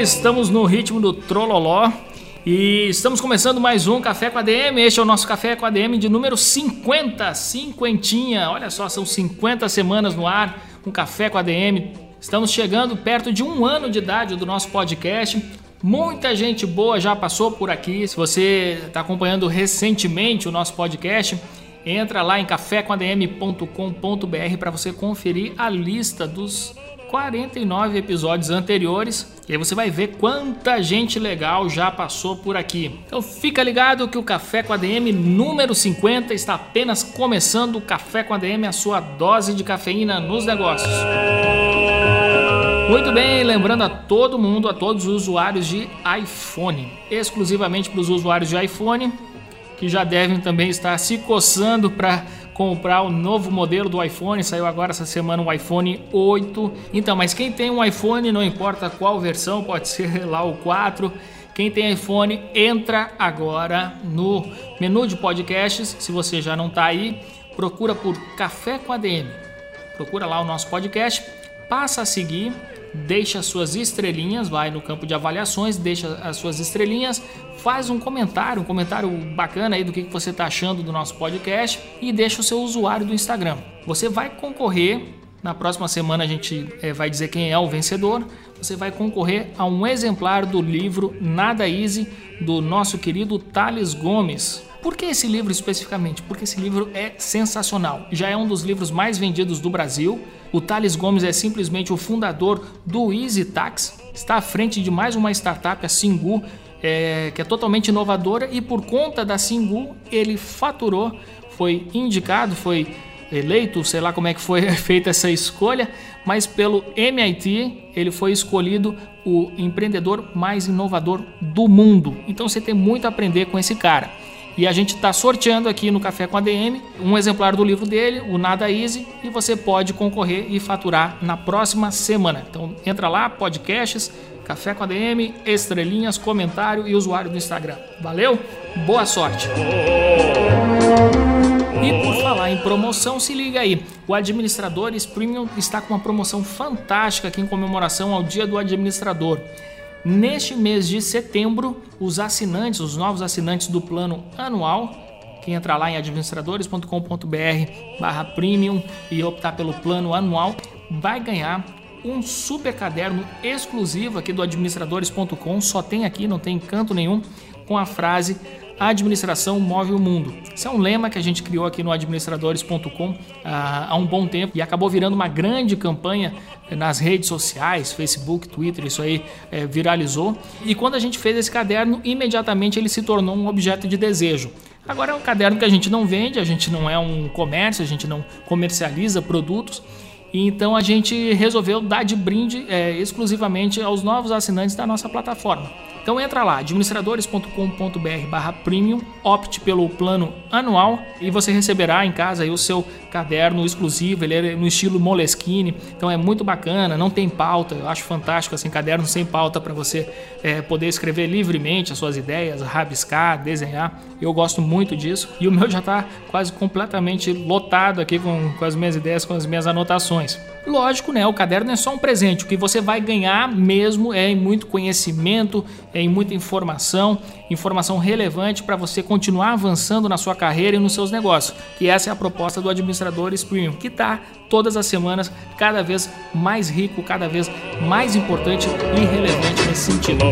Estamos no ritmo do Trololó e estamos começando mais um Café com a DM. Este é o nosso Café com a DM de número 50, cinquentinha. Olha só, são 50 semanas no ar, um Café com a DM. Estamos chegando perto de um ano de idade do nosso podcast. Muita gente boa já passou por aqui. Se você está acompanhando recentemente o nosso podcast, entra lá em cafécomadm.com.br para você conferir a lista dos 49 episódios anteriores e aí você vai ver quanta gente legal já passou por aqui. Então fica ligado que o Café com a DM número 50 está apenas começando. O Café com a DM, a sua dose de cafeína nos negócios. Muito bem, lembrando a todo mundo, a todos os usuários de iPhone, exclusivamente para os usuários de iPhone, que já devem também estar se coçando para comprar o novo modelo do iPhone. Saiu agora essa semana o iPhone 8. Então, mas quem tem um iPhone, não importa qual versão, pode ser lá o 4. Quem tem iPhone, entra agora no menu de podcasts. Se você já não está aí, procura por Café com ADM. Procura lá o nosso podcast, passa a seguir deixa as suas estrelinhas, vai no campo de avaliações, deixa as suas estrelinhas, faz um comentário, um comentário bacana aí do que você está achando do nosso podcast e deixa o seu usuário do Instagram. Você vai concorrer, na próxima semana a gente é, vai dizer quem é o vencedor, você vai concorrer a um exemplar do livro Nada Easy do nosso querido Thales Gomes. Por que esse livro especificamente? Porque esse livro é sensacional. Já é um dos livros mais vendidos do Brasil. O Thales Gomes é simplesmente o fundador do Easy Tax, está à frente de mais uma startup, a Singu, é, que é totalmente inovadora e por conta da Singu ele faturou, foi indicado, foi eleito, sei lá como é que foi feita essa escolha, mas pelo MIT ele foi escolhido o empreendedor mais inovador do mundo. Então você tem muito a aprender com esse cara. E a gente está sorteando aqui no Café com a DM um exemplar do livro dele, o Nada Easy, e você pode concorrer e faturar na próxima semana. Então entra lá, podcasts, Café com a DM, estrelinhas, comentário e usuário do Instagram. Valeu? Boa sorte! E por falar em promoção, se liga aí. O Administradores Premium está com uma promoção fantástica aqui em comemoração ao Dia do Administrador. Neste mês de setembro, os assinantes, os novos assinantes do plano anual, quem entrar lá em administradores.com.br barra premium e optar pelo plano anual, vai ganhar um super caderno exclusivo aqui do administradores.com, só tem aqui, não tem canto nenhum, com a frase a administração move o mundo. Esse é um lema que a gente criou aqui no administradores.com ah, há um bom tempo e acabou virando uma grande campanha nas redes sociais, Facebook, Twitter, isso aí é, viralizou. E quando a gente fez esse caderno, imediatamente ele se tornou um objeto de desejo. Agora é um caderno que a gente não vende, a gente não é um comércio, a gente não comercializa produtos. Então a gente resolveu dar de brinde é, exclusivamente aos novos assinantes da nossa plataforma. Então entra lá, administradores.com.br barra premium, opte pelo plano anual e você receberá em casa o seu caderno exclusivo, ele é no estilo Moleskine, então é muito bacana, não tem pauta, eu acho fantástico assim, caderno sem pauta para você é, poder escrever livremente as suas ideias, rabiscar, desenhar, eu gosto muito disso e o meu já está quase completamente lotado aqui com, com as minhas ideias, com as minhas anotações. Lógico, né? O caderno é só um presente. O que você vai ganhar mesmo é em muito conhecimento, é em muita informação, informação relevante para você continuar avançando na sua carreira e nos seus negócios. Que essa é a proposta do Administradores Premium, que está todas as semanas cada vez mais rico, cada vez mais importante e relevante nesse sentido.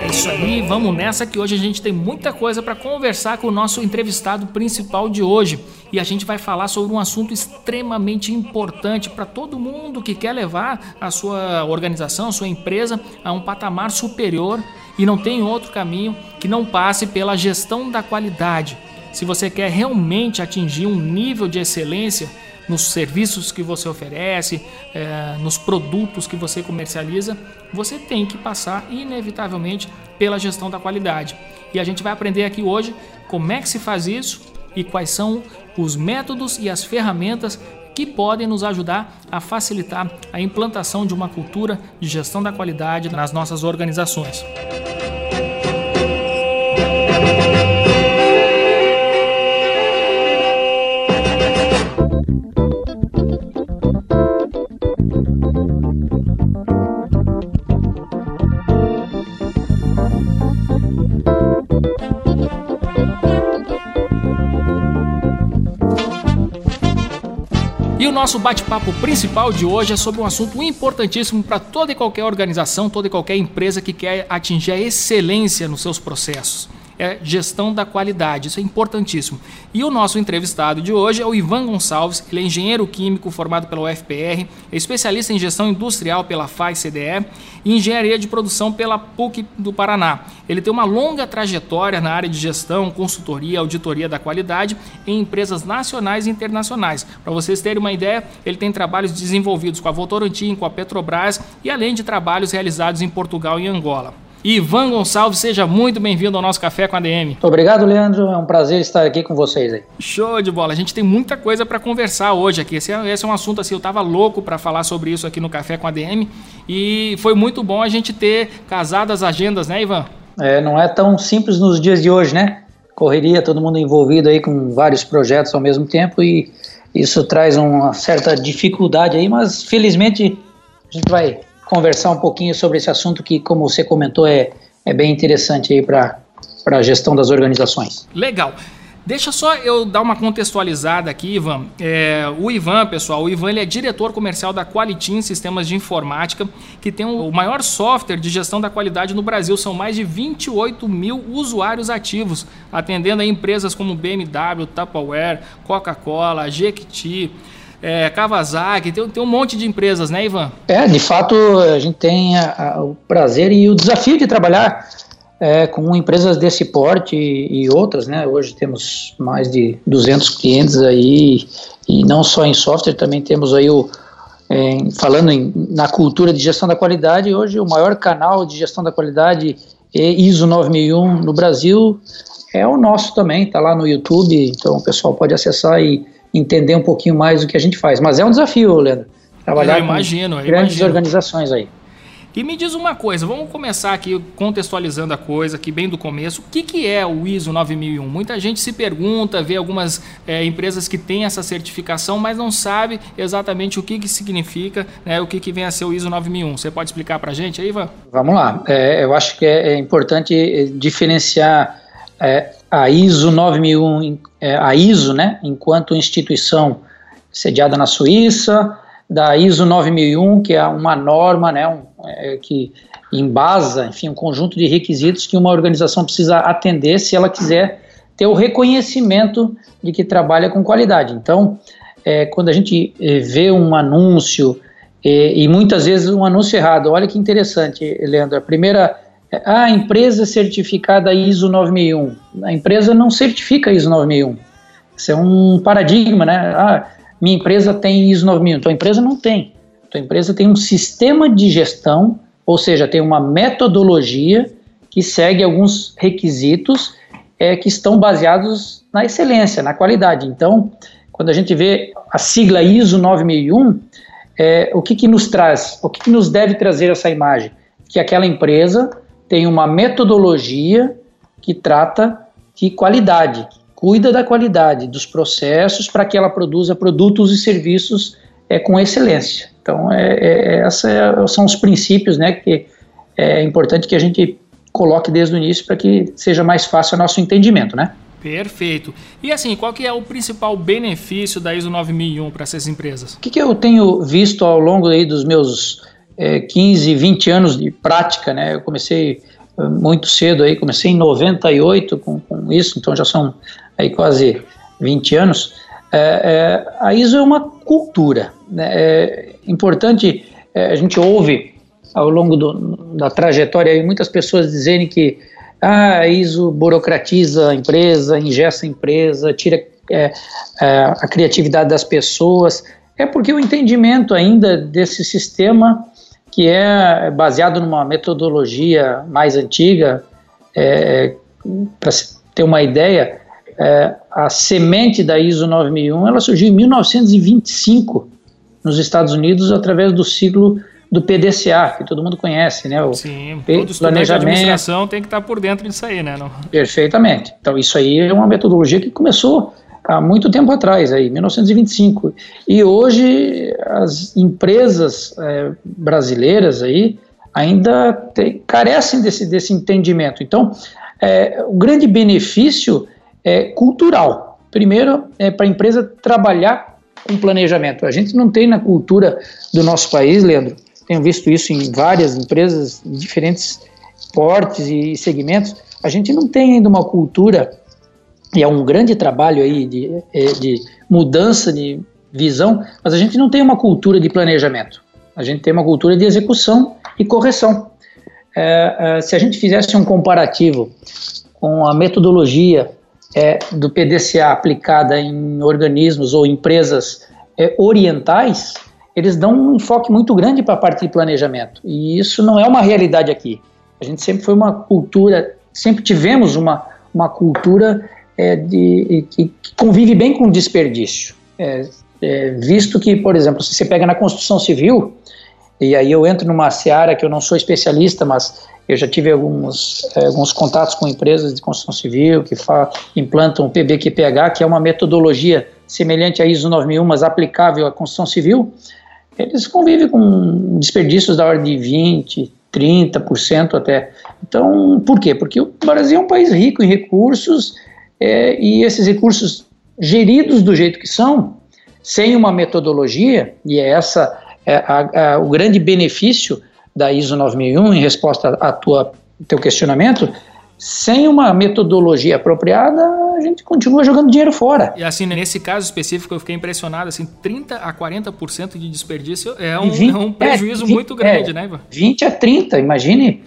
É isso aí, vamos nessa que hoje a gente tem muita coisa para conversar com o nosso entrevistado principal de hoje. E a gente vai falar sobre um assunto extremamente importante para todo mundo que quer levar a sua organização, a sua empresa a um patamar superior e não tem outro caminho que não passe pela gestão da qualidade. se você quer realmente atingir um nível de excelência nos serviços que você oferece, é, nos produtos que você comercializa, você tem que passar inevitavelmente pela gestão da qualidade. E a gente vai aprender aqui hoje como é que se faz isso e quais são os métodos e as ferramentas que podem nos ajudar a facilitar a implantação de uma cultura de gestão da qualidade nas nossas organizações. Nosso bate-papo principal de hoje é sobre um assunto importantíssimo para toda e qualquer organização, toda e qualquer empresa que quer atingir a excelência nos seus processos é gestão da qualidade. Isso é importantíssimo. E o nosso entrevistado de hoje é o Ivan Gonçalves. Ele é engenheiro químico formado pela UFPR, é especialista em gestão industrial pela FAI-CDE e engenharia de produção pela PUC do Paraná. Ele tem uma longa trajetória na área de gestão, consultoria, auditoria da qualidade em empresas nacionais e internacionais. Para vocês terem uma ideia, ele tem trabalhos desenvolvidos com a Votorantim, com a Petrobras e além de trabalhos realizados em Portugal e Angola. Ivan Gonçalves, seja muito bem-vindo ao nosso Café com a DM. Muito obrigado, Leandro. É um prazer estar aqui com vocês aí. Show de bola. A gente tem muita coisa para conversar hoje aqui. Esse é, esse é, um assunto assim, eu estava louco para falar sobre isso aqui no Café com a DM e foi muito bom a gente ter casado as agendas, né, Ivan? É, não é tão simples nos dias de hoje, né? Correria, todo mundo envolvido aí com vários projetos ao mesmo tempo e isso traz uma certa dificuldade aí, mas felizmente a gente vai conversar um pouquinho sobre esse assunto que, como você comentou, é, é bem interessante aí para a gestão das organizações. Legal. Deixa só eu dar uma contextualizada aqui, Ivan. É, o Ivan, pessoal, o Ivan ele é diretor comercial da Qualitin Sistemas de Informática, que tem o maior software de gestão da qualidade no Brasil. São mais de 28 mil usuários ativos, atendendo a empresas como BMW, Tupperware, Coca-Cola, Jequiti, é, Kawasaki, tem, tem um monte de empresas, né, Ivan? É, de fato, a gente tem a, a, o prazer e o desafio de trabalhar é, com empresas desse porte e, e, outras, né? Hoje temos mais de 200 clientes aí, e não só em software, também temos aí o, é, falando em, na cultura de gestão da qualidade, hoje o maior canal de gestão da qualidade é ISO 9001 no Brasil é o nosso também, está lá no YouTube, então o pessoal pode acessar e entender um pouquinho mais do que a gente faz. Mas é um desafio, Leandro. Trabalhar eu imagino, com grandes imagino. organizações aí. E me diz uma coisa, vamos começar aqui contextualizando a coisa, aqui bem do começo. O que, que é o ISO 9001? Muita gente se pergunta, vê algumas é, empresas que têm essa certificação, mas não sabe exatamente o que, que significa, né, o que, que vem a ser o ISO 9001. Você pode explicar para a gente aí, Ivan? Vamos lá. É, eu acho que é, é importante é, diferenciar é, a ISO 9001, é, a ISO, né, enquanto instituição sediada na Suíça, da ISO 9001, que é uma norma, né, um, é, que embasa, enfim, um conjunto de requisitos que uma organização precisa atender se ela quiser ter o reconhecimento de que trabalha com qualidade. Então, é, quando a gente é, vê um anúncio é, e muitas vezes um anúncio errado, olha que interessante, Leandro. A primeira a empresa certificada ISO 9001. A empresa não certifica ISO 9001. Isso é um paradigma, né? Ah, minha empresa tem ISO 9001. Tua empresa não tem. Tua empresa tem um sistema de gestão, ou seja, tem uma metodologia que segue alguns requisitos é, que estão baseados na excelência, na qualidade. Então, quando a gente vê a sigla ISO 9001, é, o que, que nos traz, o que, que nos deve trazer essa imagem? Que aquela empresa tem uma metodologia que trata de qualidade, cuida da qualidade dos processos para que ela produza produtos e serviços é, com excelência. Então, é, é, esses é, são os princípios né, que é importante que a gente coloque desde o início para que seja mais fácil o nosso entendimento, né? Perfeito. E assim, qual que é o principal benefício da ISO 9001 para essas empresas? O que, que, eu tenho visto ao longo aí dos meus é, 15, 20 anos de prática, né? Eu comecei é, muito cedo aí, comecei em 98 com, com isso, então já são aí quase 20 anos. É, é, a ISO é uma cultura, né? É importante, é, a gente ouve ao longo do, da trajetória aí muitas pessoas dizerem que ah, ISO burocratiza a empresa, ingessa a empresa, tira é, é, a criatividade das pessoas. É porque o entendimento ainda desse sistema, que é baseado numa metodologia mais antiga, é, para ter uma ideia, é, a semente da ISO 9001 ela surgiu em 1925 nos Estados Unidos através do ciclo do PDCA, que todo mundo conhece, né? O Sim, todo planejamento. de administração tem que estar por dentro disso aí, né? Não... Perfeitamente. Então, isso aí é uma metodologia que começou há muito tempo atrás, aí, 1925. E hoje as empresas é, brasileiras aí ainda tem, carecem desse, desse entendimento. Então, é, o grande benefício é cultural. Primeiro, é para a empresa trabalhar com planejamento. A gente não tem na cultura do nosso país, Leandro, tenho visto isso em várias empresas, em diferentes portes e segmentos, a gente não tem ainda uma cultura, e é um grande trabalho aí de, é, de mudança de visão, mas a gente não tem uma cultura de planejamento. A gente tem uma cultura de execução e correção. É, é, se a gente fizesse um comparativo com a metodologia é, do PDCA aplicada em organismos ou empresas orientais, eles dão um enfoque muito grande para a parte de planejamento. E isso não é uma realidade aqui. A gente sempre foi uma cultura, sempre tivemos uma, uma cultura é, de, que, que, convive bem com desperdício. É, é, visto que, por exemplo, se você pega na construção civil, e aí eu entro numa seara que eu não sou especialista, mas eu já tive alguns, é, alguns contatos com empresas de construção civil que implantam o PBQPH, que é uma metodologia semelhante à ISO 9001, mas aplicável à construção civil eles convivem com desperdícios da ordem de 20, 30% até. Então, por quê? Porque o Brasil é um país rico em recursos é, e esses recursos geridos do jeito que são, sem uma metodologia, e é essa é, a, a, o grande benefício da ISO 9001 em resposta a tua teu questionamento, sem uma metodologia apropriada, a gente continua jogando dinheiro fora. E assim, nesse caso específico, eu fiquei impressionado, assim, 30 a 40% de desperdício é um, 20, é um prejuízo é, 20, muito grande, é, né, Ivan? 20 a 30, imagine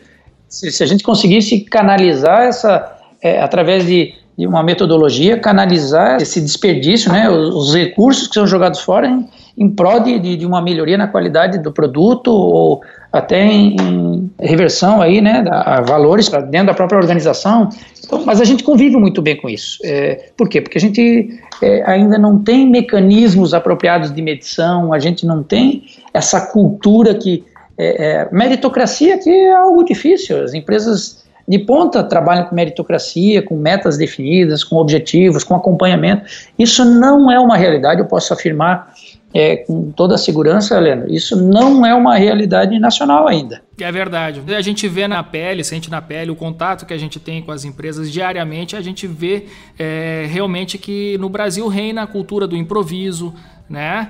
se, se a gente conseguisse canalizar essa, é, através de, de, uma metodologia, canalizar esse desperdício, né, os, os recursos que são jogados fora em, em prol de, de, uma melhoria na qualidade do produto ou até em, em reversão aí, né, a valores para dentro da própria organização. Então, mas a gente convive muito bem com isso. É, por quê? Porque a gente é, ainda não tem mecanismos apropriados de medição, a gente não tem essa cultura que é, é meritocracia que é algo difícil. As empresas de ponta trabalham com meritocracia, com metas definidas, com objetivos, com acompanhamento. Isso não é uma realidade, eu posso afirmar é, com toda a segurança, Leandro, isso não é uma realidade nacional ainda. É verdade. A gente vê na pele, sente na pele, o contato que a gente tem com as empresas diariamente, a gente vê é, realmente que no Brasil reina a cultura do improviso, né?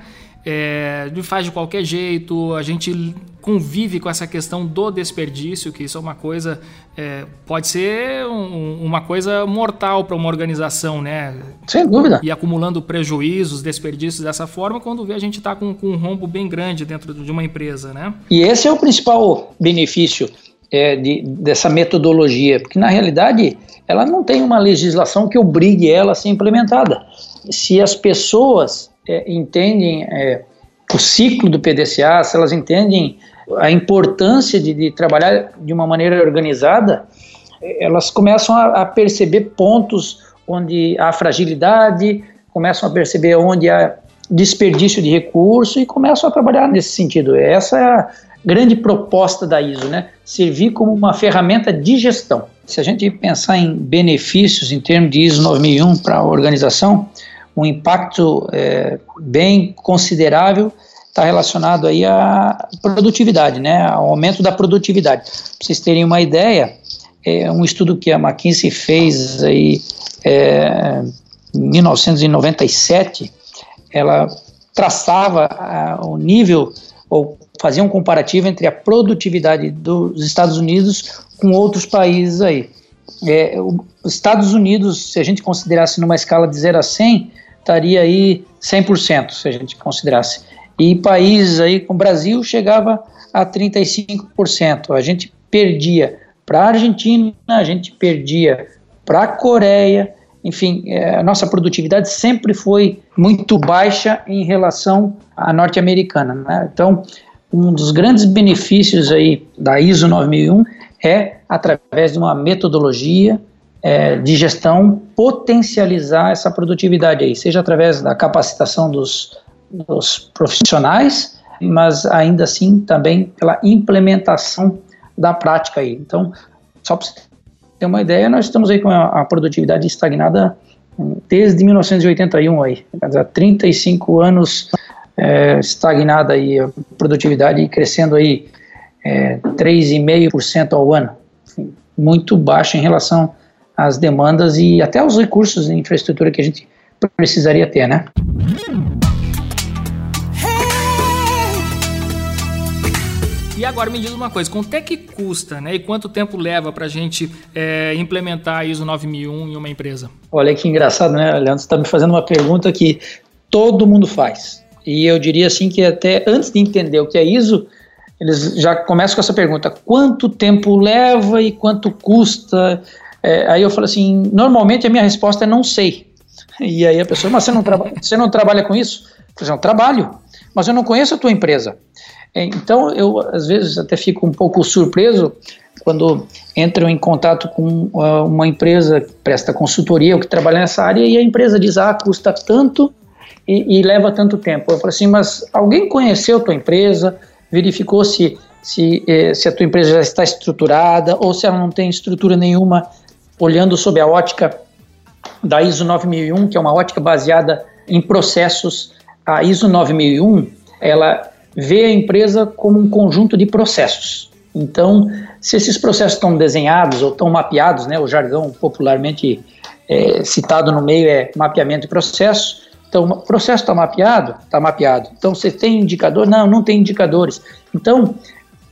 é, faz de qualquer jeito, a gente convive com essa questão do desperdício, que isso é uma coisa, é, pode ser um, uma coisa mortal para uma organização, né? Sem dúvida. E acumulando prejuízos, desperdícios dessa forma, quando vê a gente está com, com, um rombo bem grande dentro de uma empresa, né? E esse é o principal benefício é, de, dessa metodologia, porque na realidade ela não tem uma legislação que obrigue ela a ser implementada. Se as pessoas é, entendem é, o ciclo do PDCA, se elas entendem a importância de, de trabalhar de uma maneira organizada, elas começam a, a, perceber pontos onde há fragilidade, começam a perceber onde há desperdício de recurso e começam a trabalhar nesse sentido. Essa é a grande proposta da ISO, né? Servir como uma ferramenta de gestão. Se a gente pensar em benefícios em termos de ISO 9001 para a organização, um impacto é, bem considerável está relacionado aí à produtividade, né, ao aumento da produtividade. Para vocês terem uma ideia, é um estudo que a McKinsey fez aí é, em 1997, ela traçava a, o nível ou fazia um comparativo entre a produtividade dos Estados Unidos com outros países aí. É, os Estados Unidos, se a gente considerasse numa escala de 0 a 100, estaria aí 100%, se a gente considerasse. E países aí, como o Brasil, chegava a 35%. A gente perdia para a Argentina, a gente perdia para a Coreia, enfim, é, a nossa produtividade sempre foi muito baixa em relação à norte-americana. Né? Então, um dos grandes benefícios aí da ISO 9001 é, através de uma metodologia é, de gestão, potencializar essa produtividade aí, seja através da capacitação dos, dos profissionais, mas ainda assim também pela implementação da prática aí. Então, só para você ter uma ideia, nós estamos aí com a, produtividade estagnada hum, desde 1981 aí, há 35 anos é, estagnada aí a produtividade crescendo aí é, 3,5% ao ano, muito baixo em relação às demandas e até os recursos de infraestrutura que a gente precisaria ter, né? E agora me diz uma coisa, quanto é que custa, né? E quanto tempo leva para a gente é, implementar a ISO 9001 em uma empresa? Olha que engraçado, né, Leandro? Você está me fazendo uma pergunta que todo mundo faz. E eu diria assim que até antes de entender o que é ISO, eles já começam com essa pergunta: quanto tempo leva e quanto custa? É, aí eu falo assim: normalmente a minha resposta é não sei. E aí a pessoa, mas você não, traba você não trabalha com isso? Eu falo, não, trabalho, mas eu não conheço a tua empresa. É, então, eu às vezes até fico um pouco surpreso quando entram em contato com uh, uma empresa que presta consultoria ou que trabalha nessa área e a empresa diz, ah, custa tanto e, e leva tanto tempo. Eu falo assim, mas alguém conheceu a tua empresa, verificou se, se, eh, se a tua empresa já está estruturada ou se ela não tem estrutura nenhuma, olhando sob a ótica da ISO 9001, que é uma ótica baseada em processos. A ISO 9001, ela vê a empresa como um conjunto de processos. Então, se esses processos estão desenhados ou estão mapeados, né, o jargão popularmente é, citado no meio é mapeamento de processo. Então, o processo está mapeado? Está mapeado. Então, você tem indicador? Não, não tem indicadores. Então,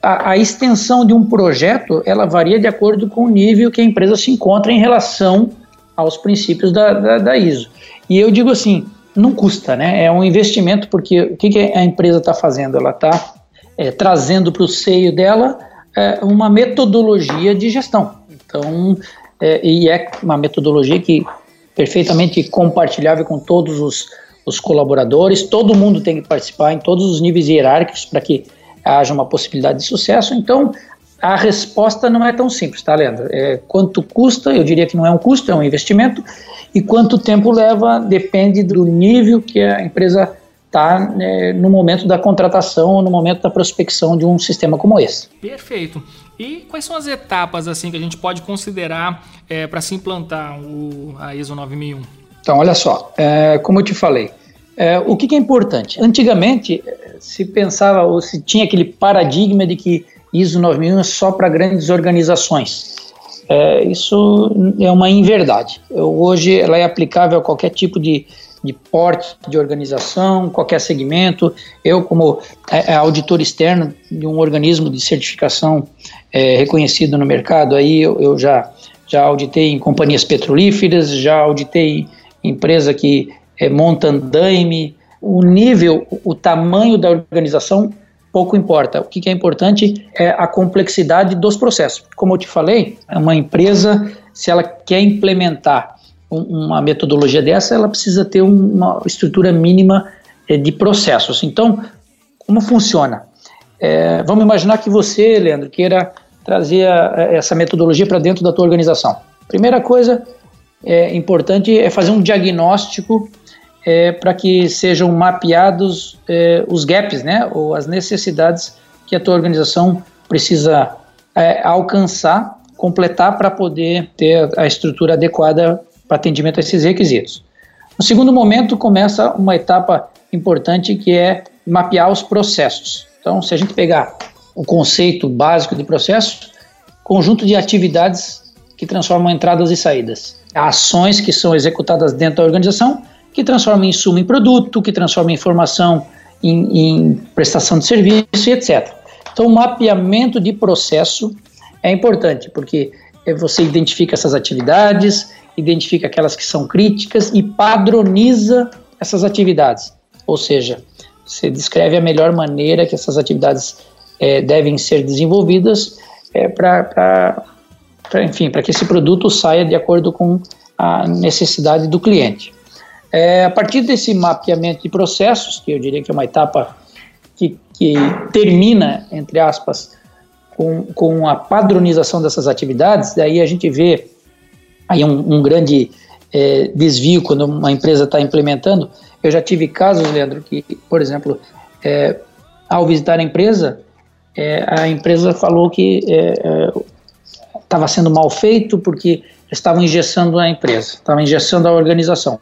a, a, extensão de um projeto, ela varia de acordo com o nível que a empresa se encontra em relação aos princípios da, da, da ISO. E eu digo assim, não custa, né? É um investimento, porque o que, que a empresa está fazendo? Ela está é, trazendo para o seio dela é, uma metodologia de gestão. Então, é, e é uma metodologia que perfeitamente compartilhável com todos os, os colaboradores, todo mundo tem que participar em todos os níveis hierárquicos para que haja uma possibilidade de sucesso. Então, a resposta não é tão simples, tá, Leandro? É, quanto custa? Eu diria que não é um custo, é um investimento. E quanto tempo leva depende do nível que a empresa está né, no momento da contratação ou no momento da prospecção de um sistema como esse. Perfeito. E quais são as etapas assim que a gente pode considerar é, para se implantar o, a ISO 9001? Então, olha só, é, como eu te falei, é, o que, que, é importante? Antigamente se pensava ou se tinha aquele paradigma de que ISO 9001 é só para grandes organizações. É, isso é uma inverdade. Hoje ela é aplicável a qualquer tipo de, de porte de organização, qualquer segmento. Eu, como é, é auditor externo de um organismo de certificação é, reconhecido no mercado, aí eu, eu, já, já auditei em companhias petrolíferas, já auditei empresa que é, monta andaime. O nível, o tamanho da organização pouco importa. O que é importante é a complexidade dos processos. Como eu te falei, uma empresa, se ela quer implementar uma metodologia dessa, ela precisa ter uma estrutura mínima eh, de processos. Então, como funciona? É, vamos imaginar que você, Leandro, queira trazer essa metodologia para dentro da tua organização. Primeira coisa é importante é fazer um diagnóstico é, para que sejam mapeados é, os gaps, né, ou as necessidades que a tua organização precisa é, alcançar, completar para poder ter a estrutura adequada para atendimento a esses requisitos. No segundo momento começa uma etapa importante que é mapear os processos. Então, se a gente pegar o conceito básico de processo, conjunto de atividades que transformam entradas e saídas, ações que são executadas dentro da organização que transforma insumo em produto, que transforma informação em, em prestação de serviço e etc. Então, o mapeamento de processo é importante, porque você identifica essas atividades, identifica aquelas que são críticas e padroniza essas atividades. Ou seja, você descreve a melhor maneira que essas atividades é, devem ser desenvolvidas é, para pra, enfim, para que esse produto saia de acordo com a necessidade do cliente. É, a partir desse mapeamento de processos, que eu diria que é uma etapa que, que termina, entre aspas, com, com a padronização dessas atividades, daí a gente vê aí um, um grande é, desvio quando uma empresa está implementando. Eu já tive casos, Leandro, que, por exemplo, é, ao visitar a empresa, é, a empresa falou que estava é, é, sendo mal feito porque estavam engessando a empresa, estavam engessando a organização.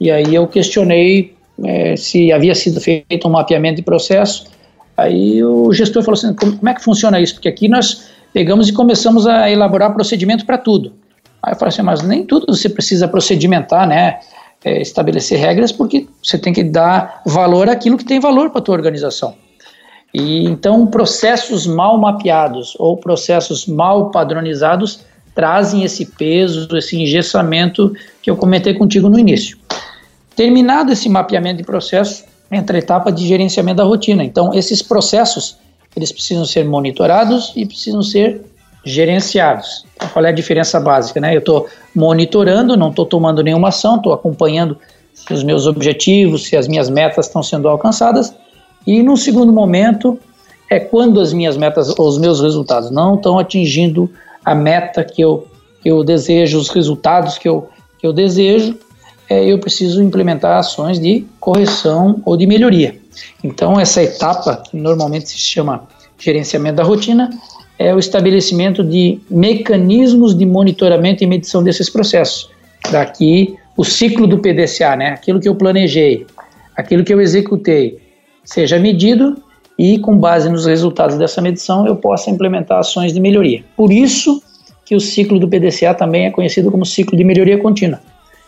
E aí eu questionei é, se havia sido feito um mapeamento de processo. Aí o gestor falou assim: como, como é que funciona isso? Porque aqui nós pegamos e começamos a elaborar procedimento para tudo. Aí eu falei assim: mas nem tudo você precisa procedimentar, né? É, estabelecer regras, porque você tem que dar valor àquilo que tem valor para a tua organização. E então processos mal mapeados ou processos mal padronizados trazem esse peso, esse engessamento que eu comentei contigo no início. Terminado esse mapeamento de processo, entra a etapa de gerenciamento da rotina. Então, esses processos, eles precisam ser monitorados e precisam ser gerenciados. Então, qual é a diferença básica? Né? Eu estou monitorando, não estou tomando nenhuma ação, estou acompanhando se os meus objetivos, se as minhas metas estão sendo alcançadas. E no segundo momento, é quando as minhas metas, os meus resultados não estão atingindo a meta que eu, que eu desejo, os resultados que eu, que eu desejo, é, eu preciso implementar ações de correção ou de melhoria. Então, essa etapa, que normalmente se chama gerenciamento da rotina, é o estabelecimento de mecanismos de monitoramento e medição desses processos. Daqui, o ciclo do PDCA, né? aquilo que eu planejei, aquilo que eu executei, seja medido e, com base nos resultados dessa medição, eu possa implementar ações de melhoria. Por isso que o ciclo do PDCA também é conhecido como ciclo de melhoria contínua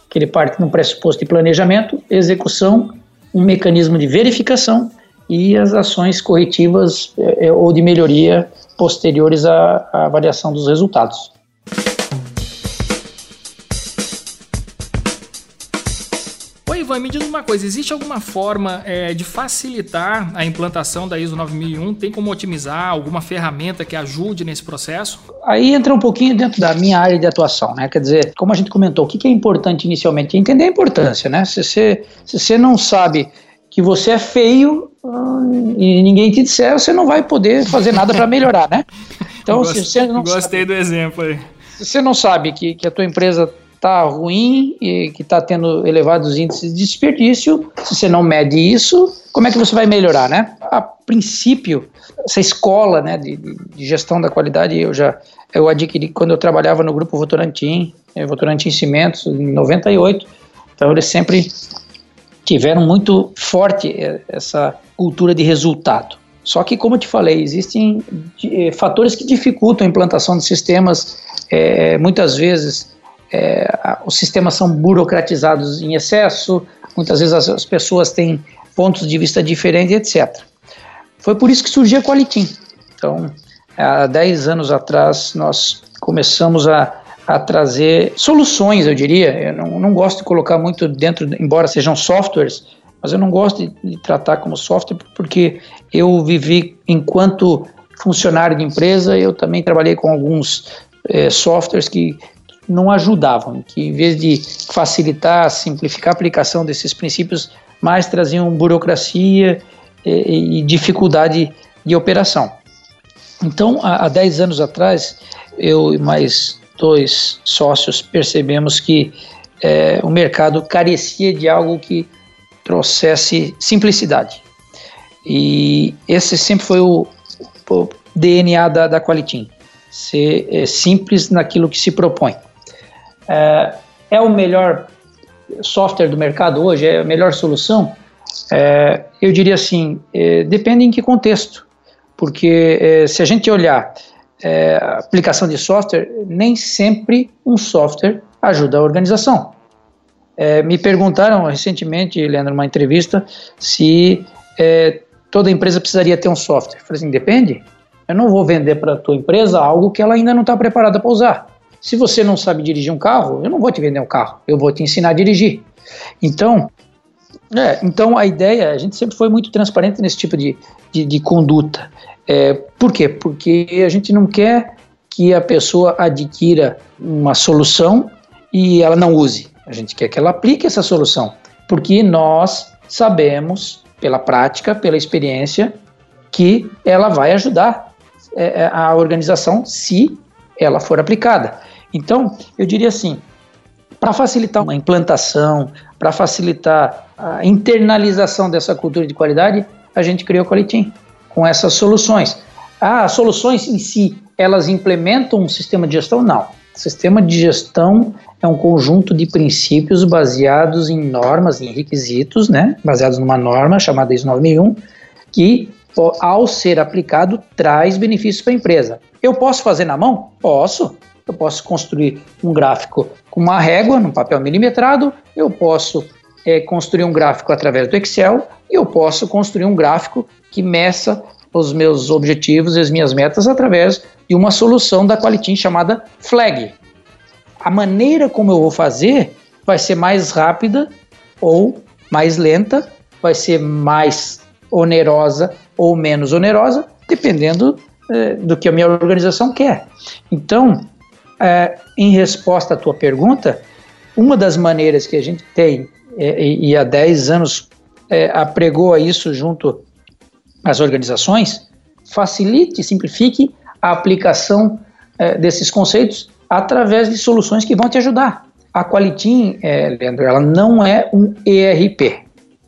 que ele parte de um pressuposto de planejamento, execução, um mecanismo de verificação e as ações corretivas é, ou de melhoria posteriores à, à avaliação dos resultados. Ivan, me diz uma coisa: existe alguma forma é, de facilitar a implantação da ISO 9001? Tem como otimizar alguma ferramenta que ajude nesse processo? Aí entra um pouquinho dentro da minha área de atuação, né? Quer dizer, como a gente comentou, o que é importante inicialmente? Entender a importância, né? Se você, se você não sabe que você é feio hum, e ninguém te disser, você não vai poder fazer nada para melhorar, né? Então, Gost, se você não Gostei sabe, do exemplo aí. Se você não sabe que, que a tua empresa está ruim e que está tendo elevados índices de desperdício, se você não mede isso, como é que você vai melhorar, né? A princípio, essa escola né, de, de gestão da qualidade eu já eu adquiri quando eu trabalhava no grupo Votorantim, eh, Votorantim Cimentos, em 98, então eles sempre tiveram muito forte eh, essa cultura de resultado. Só que, como eu te falei, existem eh, fatores que dificultam a implantação de sistemas, é, muitas vezes é, os sistemas são burocratizados em excesso, muitas vezes as, as, pessoas têm pontos de vista diferentes, etc. Foi por isso que surgiu a Qualitim. Então, há 10 anos atrás, nós começamos a, a trazer soluções, eu diria. Eu não, não, gosto de colocar muito dentro, embora sejam softwares, mas eu não gosto de, de tratar como software porque eu vivi enquanto funcionário de empresa, eu também trabalhei com alguns é, softwares que não ajudavam, que em vez de facilitar, simplificar a aplicação desses princípios, mais traziam burocracia e, e dificuldade de operação. Então, há, há 10 anos atrás, eu e mais dois sócios percebemos que é, o mercado carecia de algo que trouxesse simplicidade. E esse sempre foi o, o DNA da, da Qualitim, ser é, simples naquilo que se propõe. É, é o melhor software do mercado hoje? É a melhor solução? É, eu diria assim, é, depende em que contexto, porque é, se a gente olhar é, aplicação de software, nem sempre um software ajuda a organização. É, me perguntaram recentemente, Leandro, numa entrevista, se toda empresa precisaria ter um software. Eu falei assim, depende. Eu não vou vender para a tua empresa algo que ela ainda não está preparada para usar. Se você não sabe dirigir um carro, eu não vou te vender um carro, eu vou te ensinar a dirigir. Então, é, então a ideia, a gente sempre foi muito transparente nesse tipo de, de, de conduta. É, por quê? Porque a gente não quer que a pessoa adquira uma solução e ela não use. A gente quer que ela aplique essa solução, porque nós sabemos, pela prática, pela experiência, que ela vai ajudar é, é a organização se ela for aplicada. Então, eu diria assim: para facilitar uma implantação, para facilitar a internalização dessa cultura de qualidade, a gente criou o Qualitim com essas soluções. Ah, as soluções em si, elas implementam um sistema de gestão? Não. O sistema de gestão é um conjunto de princípios baseados em normas, em requisitos, né, baseados numa norma chamada ISO 9001, que ao ser aplicado traz benefícios para a empresa. Eu posso fazer na mão? Posso. Eu posso construir um gráfico com uma régua, num papel milimetrado, eu posso é, construir um gráfico através do Excel e eu posso construir um gráfico que meça os meus objetivos e as minhas metas através de uma solução da Qualitin chamada Flag. A maneira como eu vou fazer vai ser mais rápida ou mais lenta, vai ser mais onerosa ou menos onerosa, dependendo é, do que a minha organização quer. Então, é, em resposta à tua pergunta, uma das maneiras que a gente tem, é, e, e há 10 anos apregou isso junto às organizações, facilite, simplifique a aplicação desses conceitos através de soluções que vão te ajudar. A Qualitim, é, Leandro, ela não é um ERP,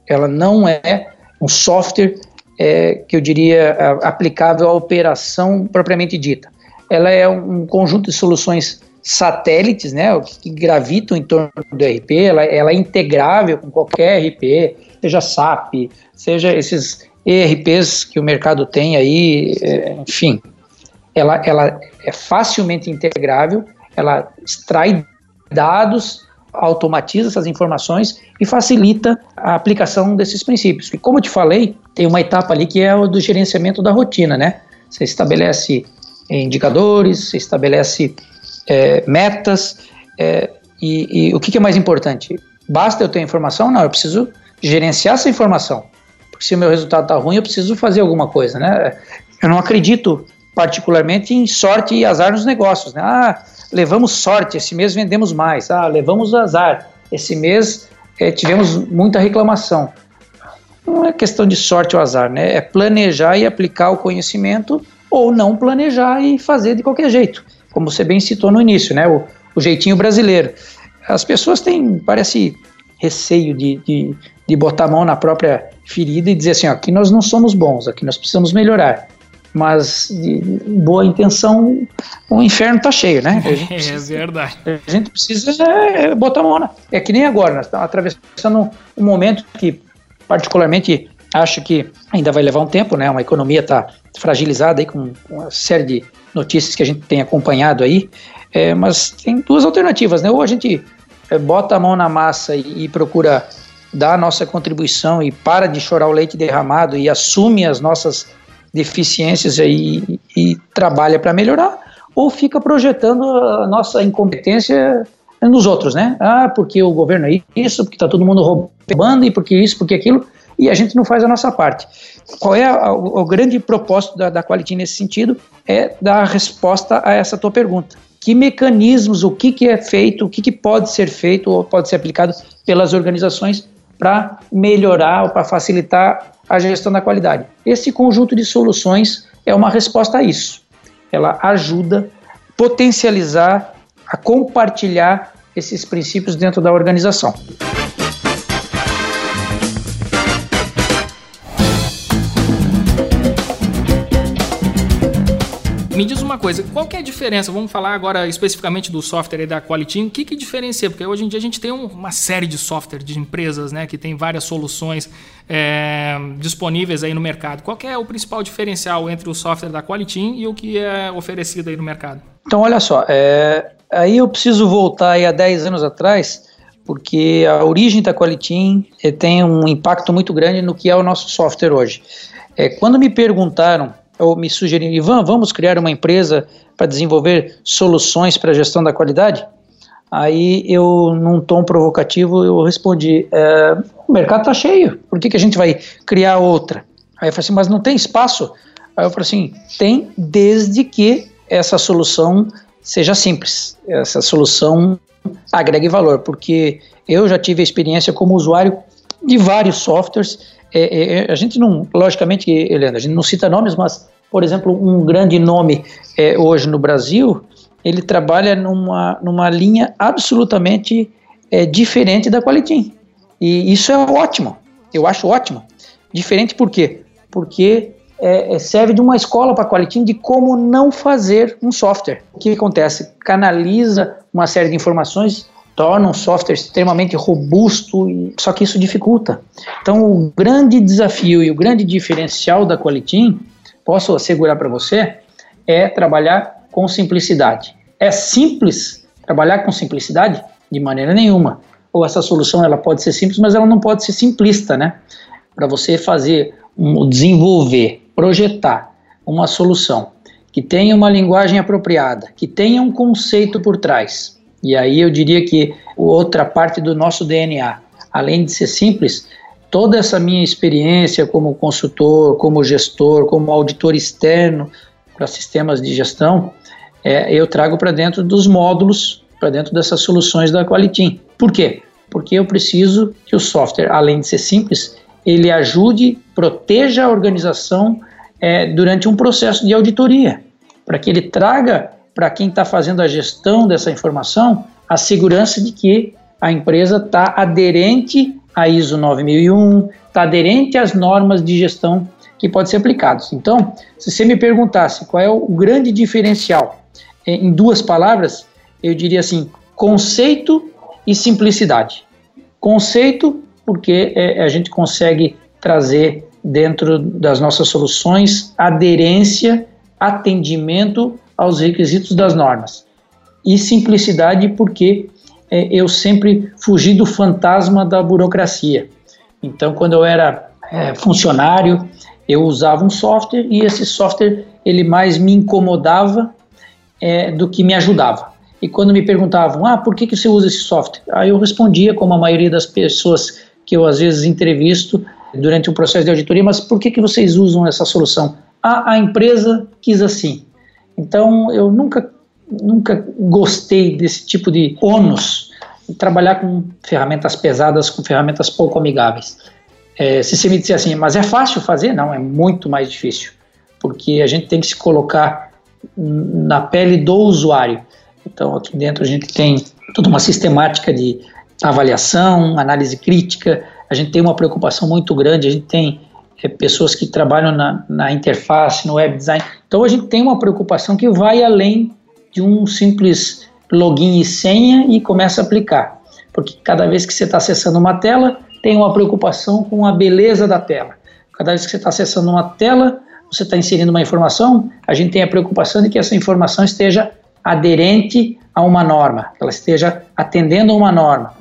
ela não é um software é, que eu diria aplicável à operação propriamente dita. Ela é um conjunto de soluções satélites, né, que gravitam em torno do ERP, ela, ela é integrável com qualquer ERP, seja SAP, seja esses ERPs que o mercado tem aí, é, enfim, ela, ela é facilmente integrável, ela extrai dados, automatiza essas informações e facilita a aplicação desses princípios. E como eu te falei, tem uma etapa ali que é o do gerenciamento da rotina, né? Você estabelece indicadores, você estabelece é, metas, é, e, e, o que, que é mais importante? Basta eu ter informação? Não, eu preciso gerenciar essa informação. Porque se o meu resultado está ruim, eu preciso fazer alguma coisa, né? Eu não acredito particularmente em sorte e azar nos negócios, né? Ah, levamos sorte, esse mês vendemos mais. Ah, levamos azar, esse mês é, tivemos muita reclamação. Não é questão de sorte ou azar, né? É planejar e aplicar o conhecimento ou não planejar e fazer de qualquer jeito, como você bem citou no início, né? O, o jeitinho brasileiro. As pessoas têm, parece, receio de, de, de botar a mão na própria ferida e dizer assim: ó, aqui nós não somos bons, aqui nós precisamos melhorar mas de boa intenção, o inferno está cheio, né? É precisa, é verdade. A gente precisa é, botar a mão na. É que nem agora, nós estamos atravessando um momento que, particularmente, acho que ainda vai levar um tempo, né? Uma economia está fragilizada aí com uma série de notícias que a gente tem acompanhado aí, é, mas tem duas alternativas, né? Ou a gente é, bota a mão na massa e, e procura dar a nossa contribuição e para de chorar o leite derramado e assume as nossas deficiências aí e trabalha para melhorar, ou fica projetando a nossa incompetência nos outros, né? Ah, porque o governo é isso, porque está todo mundo roubando, e porque isso, porque aquilo, e a gente não faz a nossa parte. Qual é a, o, o, grande propósito da, da Quality nesse sentido? É dar a resposta a essa tua pergunta. Que mecanismos, o que, que é feito, o que, que pode ser feito ou pode ser aplicado pelas organizações para melhorar ou para facilitar a gestão da qualidade. Esse conjunto de soluções é uma resposta a isso. Ela ajuda a potencializar, a compartilhar esses princípios dentro da organização. Me diz uma coisa, qual que é a diferença? Vamos falar agora especificamente do software da Quality. O que, que diferencia? Porque hoje em dia a gente tem uma série de software de empresas, né, que tem várias soluções é, disponíveis aí no mercado. Qual que é o principal diferencial entre o software da Quality e o que é oferecido aí no mercado? Então, olha só, é, aí eu preciso voltar aí a 10 anos atrás, porque a origem da Qualitim é, tem um impacto muito grande no que é o nosso software hoje. É, quando me perguntaram ou me sugeriram, Ivan, vamos criar uma empresa para desenvolver soluções para a gestão da qualidade? Aí eu, num tom provocativo, eu respondi, é, o mercado está cheio, por que, que a gente vai criar outra? Aí eu falei assim, mas não tem espaço? Aí eu falei assim, tem desde que essa solução seja simples, essa solução agregue valor, porque eu já tive a experiência como usuário de vários softwares. É, é, é, a gente não, logicamente, Helena, a gente não cita nomes, mas, por exemplo, um grande nome é, hoje no Brasil, ele trabalha numa, numa linha absolutamente é, diferente da Qualitim. E isso é ótimo, eu acho ótimo. Diferente por quê? Porque é, serve de uma escola para a Qualitim de como não fazer um software. O que acontece? Canaliza uma série de informações torna um software extremamente robusto, só que isso dificulta. Então, o grande desafio e o grande diferencial da Qualitim, posso assegurar para você, é trabalhar com simplicidade. É simples trabalhar com simplicidade? De maneira nenhuma. Ou essa solução ela pode ser simples, mas ela não pode ser simplista, né? Para você fazer, um, desenvolver, projetar uma solução que tenha uma linguagem apropriada, que tenha um conceito por trás, e aí eu diria que outra parte do nosso DNA, além de ser simples, toda essa minha experiência como consultor, como gestor, como auditor externo para sistemas de gestão, é, eu trago para dentro dos módulos, para dentro dessas soluções da Qualitim. Por quê? Porque eu preciso que o software, além de ser simples, ele ajude, proteja a organização é, durante um processo de auditoria, para que ele traga para quem está fazendo a gestão dessa informação a segurança de que a empresa está aderente à ISO 9001, está aderente às normas de gestão que podem ser aplicadas. Então, se você me perguntasse qual é o grande diferencial eh, em duas palavras, eu diria assim: conceito e simplicidade. Conceito, porque é, a gente consegue trazer dentro das nossas soluções aderência, atendimento aos requisitos das normas. E simplicidade porque é, eu sempre fugi do fantasma da burocracia. Então, quando eu era é, funcionário, eu usava um software e esse software ele mais me incomodava é, do que me ajudava. E quando me perguntavam, ah, por que, que você usa esse software? Aí eu respondia, como a maioria das pessoas que eu às vezes entrevisto durante o processo de auditoria, mas por que, que vocês usam essa solução? Ah, a empresa quis assim. Então, eu nunca, nunca gostei desse tipo de ônus, trabalhar com ferramentas pesadas, com ferramentas pouco amigáveis. É, se você me disser assim, mas é fácil fazer? Não, é muito mais difícil, porque a gente tem que se colocar na pele do usuário. Então, aqui dentro a gente tem toda uma sistemática de avaliação, análise crítica, a gente tem uma preocupação muito grande, a gente tem é, pessoas que trabalham na, na interface, no web design. Então a gente tem uma preocupação que vai além de um simples login e senha e começa a aplicar. Porque cada vez que você está acessando uma tela, tem uma preocupação com a beleza da tela. Cada vez que você está acessando uma tela, você está inserindo uma informação, a gente tem a preocupação de que essa informação esteja aderente a uma norma, que ela esteja atendendo a uma norma,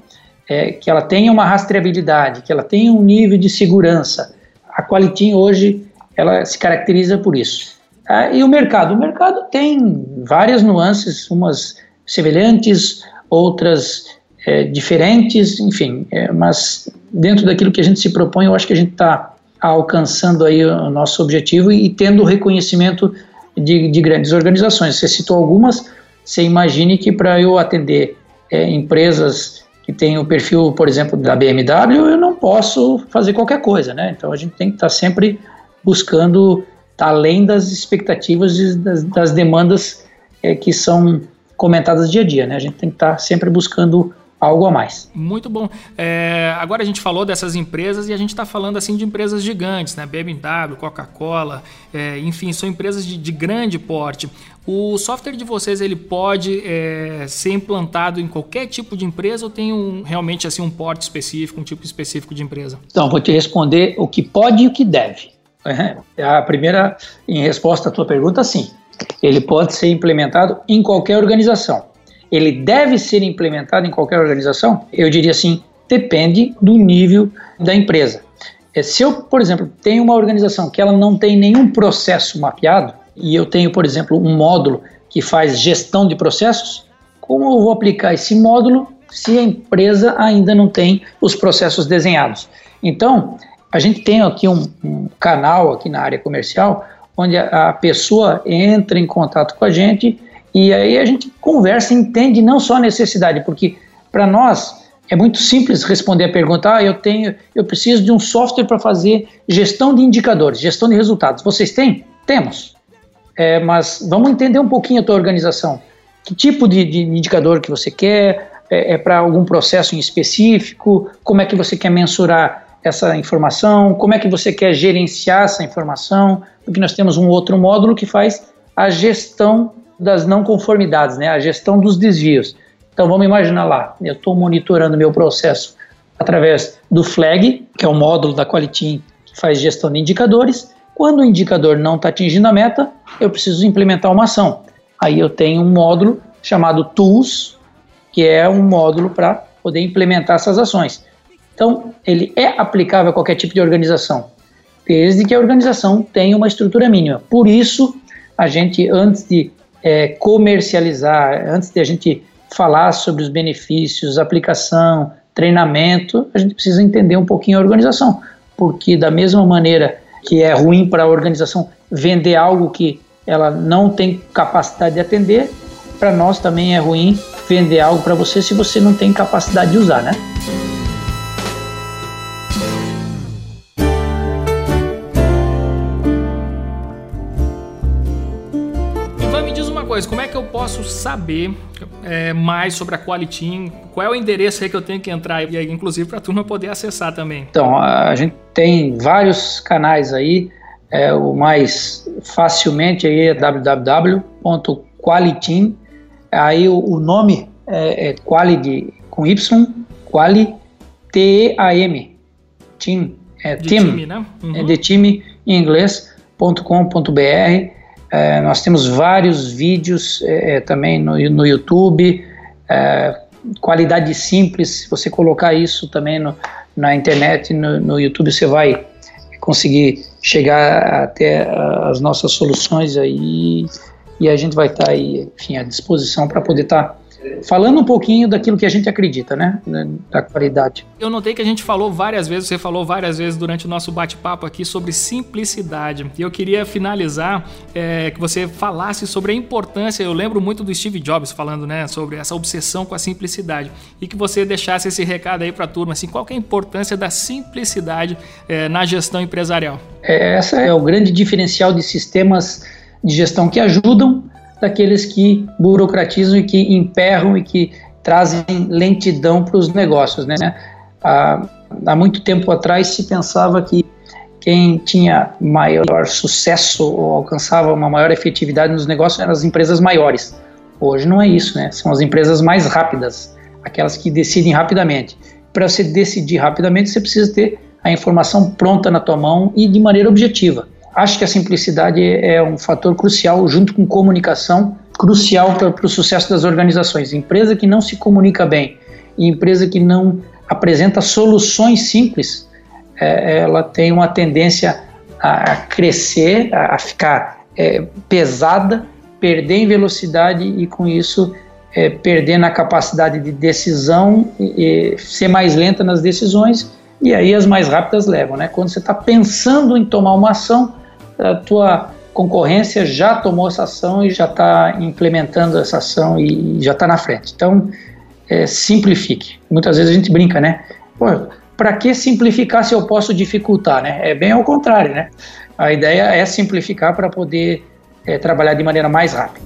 é, que ela tenha uma rastreabilidade, que ela tenha um nível de segurança, a Qualitim hoje ela se caracteriza por isso. Ah, e o mercado? O mercado tem várias nuances, umas semelhantes, outras é, diferentes, enfim, é, mas dentro daquilo que a gente se propõe, eu acho que a gente está alcançando aí o nosso objetivo e, e tendo o reconhecimento de, de, grandes organizações. Você citou algumas, você imagine que para eu atender é, empresas que tem o perfil, por exemplo, da BMW, eu não posso fazer qualquer coisa, né? Então a gente tem que estar sempre buscando além das expectativas e das, das demandas é, que são comentadas dia a dia, né? A gente tem que estar sempre buscando algo a mais. Muito bom. É, agora a gente falou dessas empresas e a gente está falando assim de empresas gigantes, né? BMW, Coca-Cola, é, enfim, são empresas de, de, grande porte. O software de vocês ele pode é, ser implantado em qualquer tipo de empresa ou tem um, realmente assim um porte específico, um tipo específico de empresa? Então, vou te responder o que pode e o que deve. É, a primeira, em resposta à tua pergunta, sim. Ele pode ser implementado em qualquer organização ele deve ser implementado em qualquer organização? Eu diria assim, depende do nível da empresa. É, se eu, por exemplo, tenho uma organização que ela não tem nenhum processo mapeado, e eu tenho, por exemplo, um módulo que faz gestão de processos, como eu vou aplicar esse módulo se a empresa ainda não tem os processos desenhados? Então, a gente tem aqui um, um canal aqui na área comercial onde a, a pessoa entra em contato com a gente e aí a gente conversa entende não só a necessidade, porque para nós é muito simples responder a pergunta: ah, eu tenho, eu preciso de um software para fazer gestão de indicadores, gestão de resultados. Vocês têm? Temos. É, mas vamos entender um pouquinho a tua organização. Que tipo de, de indicador que você quer? É, é para algum processo em específico? Como é que você quer mensurar essa informação? Como é que você quer gerenciar essa informação? Porque nós temos um outro módulo que faz a gestão das não conformidades, né? a gestão dos desvios. Então vamos imaginar lá, eu estou monitorando meu processo através do flag, que é o módulo da Qualitim que faz gestão de indicadores. Quando o indicador não está atingindo a meta, eu preciso implementar uma ação. Aí eu tenho um módulo chamado Tools, que é um módulo para poder implementar essas ações. Então, ele é aplicável a qualquer tipo de organização, desde que a organização tenha uma estrutura mínima. Por isso, a gente, antes de é, comercializar, antes de a gente falar sobre os benefícios, aplicação, treinamento, a gente precisa entender um pouquinho a organização, porque da mesma maneira que é ruim para a organização vender algo que ela não tem capacidade de atender, para nós também é ruim vender algo para você se você não tem capacidade de usar, né? Posso saber é, mais sobre a Qualitim? Qual é o endereço aí que eu tenho que entrar, e aí, inclusive para a turma poder acessar também? Então, a gente tem vários canais aí, é, o mais facilmente aí é www.qualitim, aí o, o nome é, é Quali com Y, Quali, T-E-A-M, Team, é de team, time, né? Uhum. É de time em inglês.com.br é, nós temos vários vídeos é, é, também no, no YouTube, é, qualidade simples. Se você colocar isso também no, na internet, no, no, YouTube, você vai conseguir chegar até as nossas soluções aí e a gente vai estar tá aí, enfim, à disposição para poder estar tá falando um pouquinho daquilo que a gente acredita, né? Da qualidade. Eu notei que a gente falou várias vezes, você falou várias vezes durante o nosso bate-papo aqui sobre simplicidade. E eu queria finalizar é, que você falasse sobre a importância. Eu lembro muito do Steve Jobs falando, né, sobre essa obsessão com a simplicidade. E que você deixasse esse recado aí para a turma, assim, qual é a importância da simplicidade é, na gestão empresarial? É, essa é o grande diferencial de sistemas de gestão que ajudam daqueles que burocratizam e que emperram e que trazem lentidão para os negócios. Né? Há, há muito tempo atrás se pensava que quem tinha maior sucesso ou alcançava uma maior efetividade nos negócios eram as empresas maiores. Hoje não é isso, né? São as empresas mais rápidas, aquelas que decidem rapidamente. Para você decidir rapidamente, você precisa ter a informação pronta na tua mão e de maneira objetiva. Acho que a simplicidade é um fator crucial, junto com comunicação, crucial para o sucesso das organizações. Empresa que não se comunica bem e empresa que não apresenta soluções simples, é, ela tem uma tendência a crescer, a, ficar é, pesada, perder em velocidade e com isso é, perder na capacidade de decisão, e, e ser mais lenta nas decisões e aí as mais rápidas levam, né? Quando você está pensando em tomar uma ação, a tua concorrência já tomou essa ação e já está implementando essa ação e já está na frente. Então, é, simplifique. Muitas vezes a gente brinca, né? Para que simplificar se eu posso dificultar, né? É bem ao contrário, né? A ideia é simplificar para poder é, trabalhar de maneira mais rápida.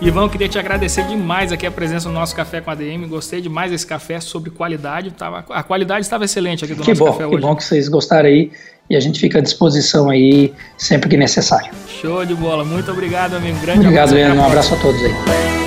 Ivan, eu queria te agradecer demais aqui a presença no nosso café com a ADM. Gostei demais desse café sobre qualidade. Tava, a qualidade estava excelente aqui do que nosso bom, café hoje. Que bom que vocês gostaram aí e a gente fica à disposição aí sempre que necessário. Show de bola. Muito obrigado, amigo. Grande obrigado, abraço. Um abraço a todos aí.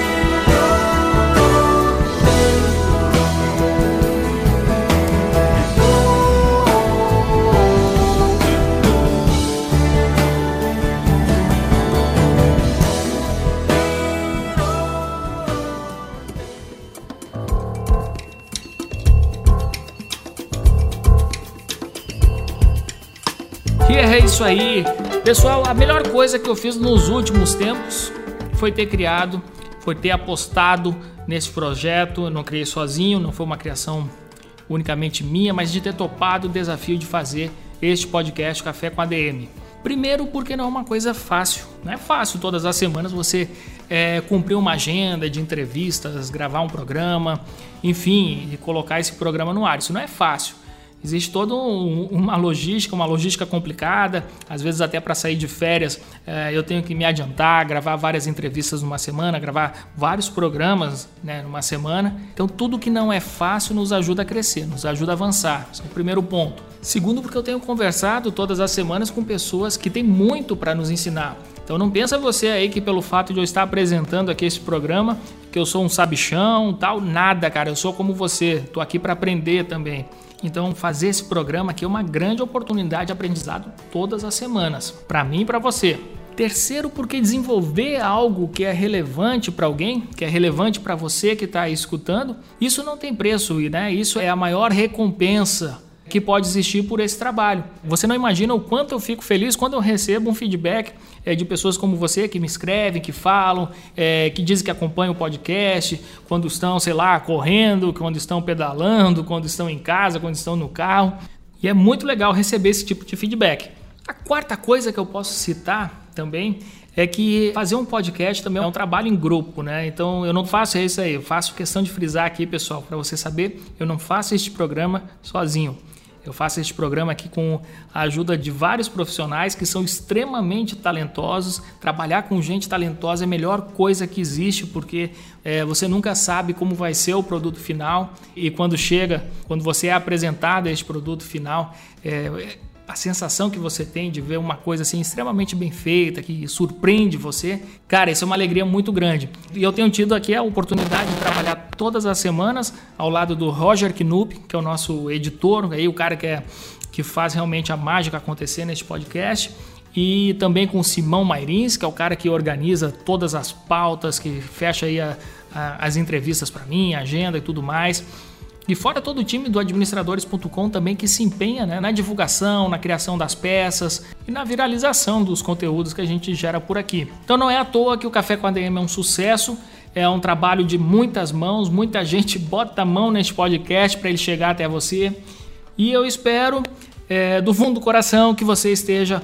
Isso aí. Pessoal, a melhor coisa que eu fiz nos últimos tempos foi ter criado, foi ter apostado nesse projeto. Eu não criei sozinho, não foi uma criação unicamente minha, mas de ter topado o desafio de fazer este podcast Café com ADM. Primeiro, porque não é uma coisa fácil. Não é fácil todas as semanas você é, cumprir uma agenda de entrevistas, gravar um programa, enfim, e colocar esse programa no ar. Isso não é fácil. Existe toda um, uma logística, uma logística complicada. Às vezes, até para sair de férias, é, eu tenho que me adiantar, gravar várias entrevistas numa semana, gravar vários programas né, numa semana. Então, tudo que não é fácil nos ajuda a crescer, nos ajuda a avançar. Esse é o primeiro ponto. Segundo, porque eu tenho conversado todas as semanas com pessoas que têm muito para nos ensinar. Então não pensa você aí que pelo fato de eu estar apresentando aqui esse programa, que eu sou um sabichão, tal, nada, cara. Eu sou como você, tô aqui para aprender também. Então, fazer esse programa aqui é uma grande oportunidade de aprendizado todas as semanas, para mim e para você. Terceiro, porque desenvolver algo que é relevante para alguém, que é relevante para você que está escutando, isso não tem preço e né, isso é a maior recompensa que pode existir por esse trabalho. Você não imagina o quanto eu fico feliz quando eu recebo um feedback é, de pessoas como você que me escrevem, que falam, é, que dizem que acompanham o podcast, quando estão, sei lá, correndo, quando estão pedalando, quando estão em casa, quando estão no carro. E é muito legal receber esse tipo de feedback. A quarta coisa que eu posso citar também é que fazer um podcast também é um trabalho em grupo, né? Então eu não faço isso aí, eu faço questão de frisar aqui, pessoal, para você saber, eu não faço este programa sozinho. Eu faço este programa aqui com a ajuda de vários profissionais que são extremamente talentosos. Trabalhar com gente talentosa é a melhor coisa que existe, porque é, você nunca sabe como vai ser o produto final e quando chega, quando você é apresentado a este produto final, é, a sensação que você tem de ver uma coisa assim extremamente bem feita, que surpreende você, cara, isso é uma alegria muito grande. E eu tenho tido aqui a oportunidade de trabalhar todas as semanas ao lado do Roger Knupp, que é o nosso editor, aí o cara que, é, que faz realmente a mágica acontecer neste podcast. E também com o Simão Mairins, que é o cara que organiza todas as pautas, que fecha aí a, a, as entrevistas para mim, a agenda e tudo mais. E fora todo o time do administradores.com também que se empenha né, na divulgação, na criação das peças e na viralização dos conteúdos que a gente gera por aqui. Então não é à toa que o Café com a DM é um sucesso, é um trabalho de muitas mãos, muita gente bota a mão neste podcast para ele chegar até você. E eu espero é, do fundo do coração que você esteja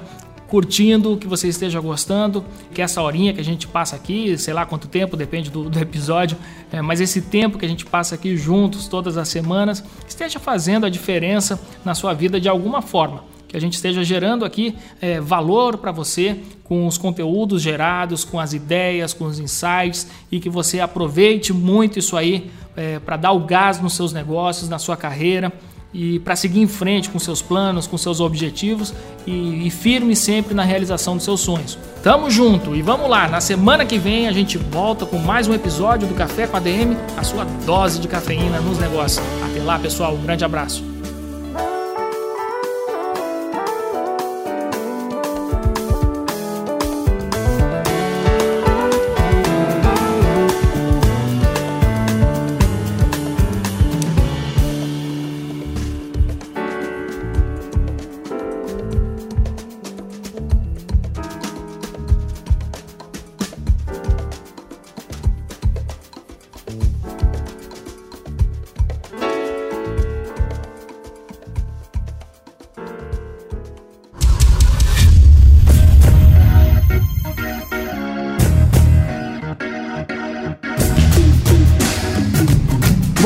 curtindo, que você esteja gostando, que essa horinha que a gente passa aqui, sei lá quanto tempo, depende do, do episódio, é, mas esse tempo que a gente passa aqui juntos todas as semanas, esteja fazendo a diferença na sua vida de alguma forma. Que a gente esteja gerando aqui é, valor para você com os conteúdos gerados, com as ideias, com os insights e que você aproveite muito isso aí é, para dar o gás nos seus negócios, na sua carreira e para seguir em frente com seus planos, com seus objetivos e, e, firme sempre na realização dos seus sonhos. Tamo junto e vamos lá, na semana que vem a gente volta com mais um episódio do Café com a DM, a sua dose de cafeína nos negócios. Até lá, pessoal, um grande abraço.